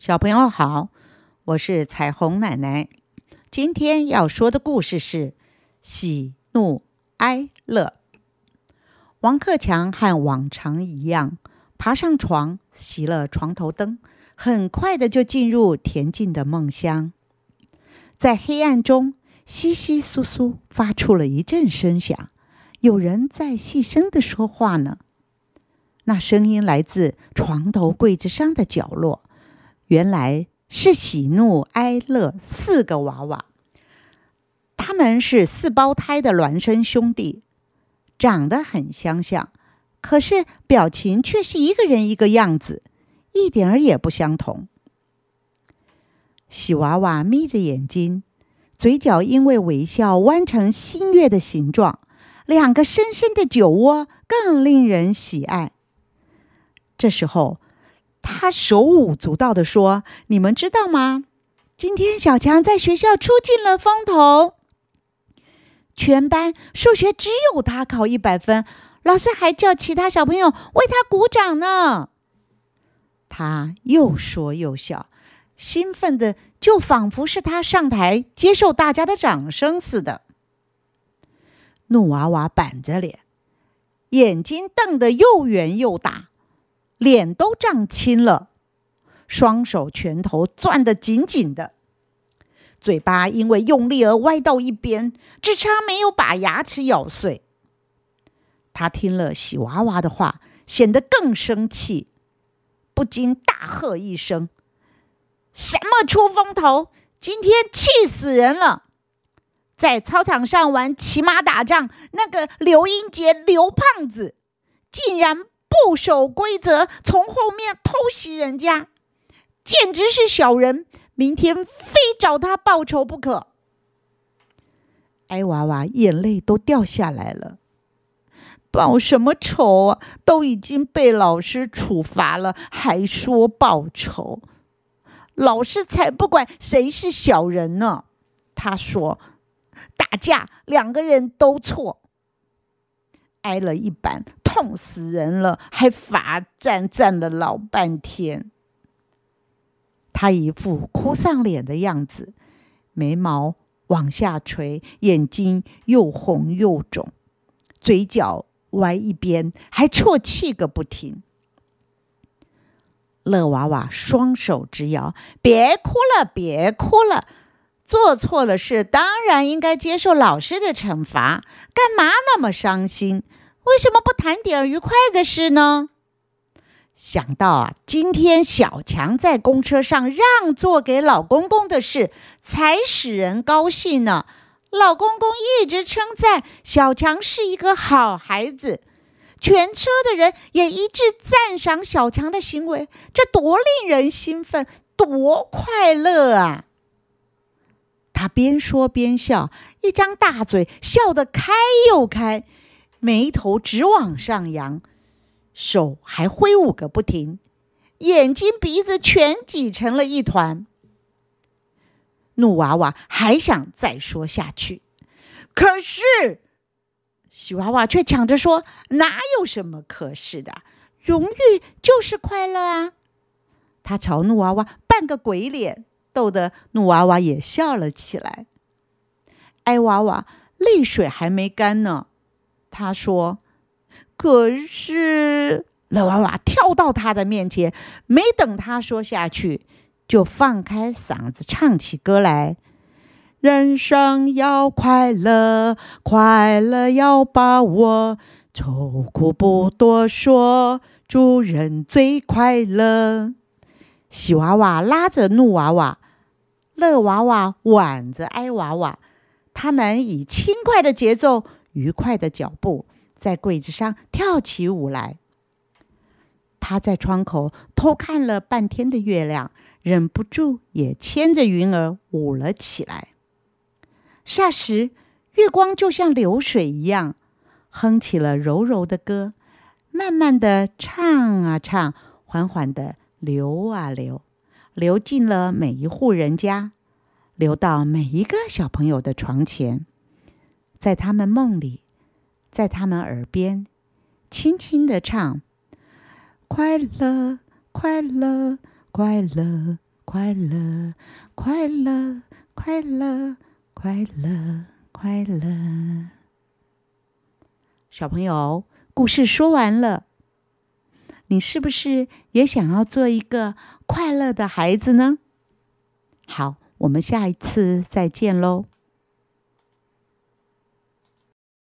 小朋友好，我是彩虹奶奶。今天要说的故事是喜怒哀乐。王克强和往常一样，爬上床，熄了床头灯，很快的就进入恬静的梦乡。在黑暗中，窸窸窣窣发出了一阵声响，有人在细声的说话呢。那声音来自床头柜子上的角落。原来是喜怒哀乐四个娃娃，他们是四胞胎的孪生兄弟，长得很相像，可是表情却是一个人一个样子，一点儿也不相同。喜娃娃眯着眼睛，嘴角因为微笑弯成新月的形状，两个深深的酒窝更令人喜爱。这时候。他手舞足蹈地说：“你们知道吗？今天小强在学校出尽了风头，全班数学只有他考一百分，老师还叫其他小朋友为他鼓掌呢。”他又说又笑，兴奋的就仿佛是他上台接受大家的掌声似的。怒娃娃板着脸，眼睛瞪得又圆又大。脸都涨青了，双手拳头攥得紧紧的，嘴巴因为用力而歪到一边，只差没有把牙齿咬碎。他听了喜娃娃的话，显得更生气，不禁大喝一声：“什么出风头！今天气死人了！在操场上玩骑马打仗，那个刘英杰刘胖子竟然……”不守规则，从后面偷袭人家，简直是小人！明天非找他报仇不可。哀娃娃眼泪都掉下来了，报什么仇啊？都已经被老师处罚了，还说报仇？老师才不管谁是小人呢！他说，打架两个人都错，挨了一板。痛死人了，还罚站站了老半天。他一副哭丧脸的样子，眉毛往下垂，眼睛又红又肿，嘴角歪一边，还啜泣个不停。乐娃娃双手直摇：“别哭了，别哭了！做错了事，当然应该接受老师的惩罚，干嘛那么伤心？”为什么不谈点愉快的事呢？想到啊，今天小强在公车上让座给老公公的事，才使人高兴呢。老公公一直称赞小强是一个好孩子，全车的人也一致赞赏小强的行为，这多令人兴奋，多快乐啊！他边说边笑，一张大嘴笑得开又开。眉头直往上扬，手还挥舞个不停，眼睛鼻子全挤成了一团。怒娃娃还想再说下去，可是喜娃娃却抢着说：“哪有什么可是的？荣誉就是快乐啊！”他朝怒娃娃扮个鬼脸，逗得怒娃娃也笑了起来。哀娃娃泪水还没干呢。他说：“可是，乐娃娃跳到他的面前，没等他说下去，就放开嗓子唱起歌来：人生要快乐，快乐要把握，愁苦不多说，主人最快乐。”喜娃娃拉着怒娃娃，乐娃娃挽着哀娃娃，他们以轻快的节奏。愉快的脚步在柜子上跳起舞来。趴在窗口偷看了半天的月亮，忍不住也牵着云儿舞了起来。霎时，月光就像流水一样，哼起了柔柔的歌，慢慢的唱啊唱，缓缓的流啊流，流进了每一户人家，流到每一个小朋友的床前。在他们梦里，在他们耳边，轻轻的唱：“快乐，快乐，快乐，快乐，快乐，快乐，快乐，快乐。小朋友，故事说完了，你是不是也想要做一个快乐的孩子呢？好，我们下一次再见喽。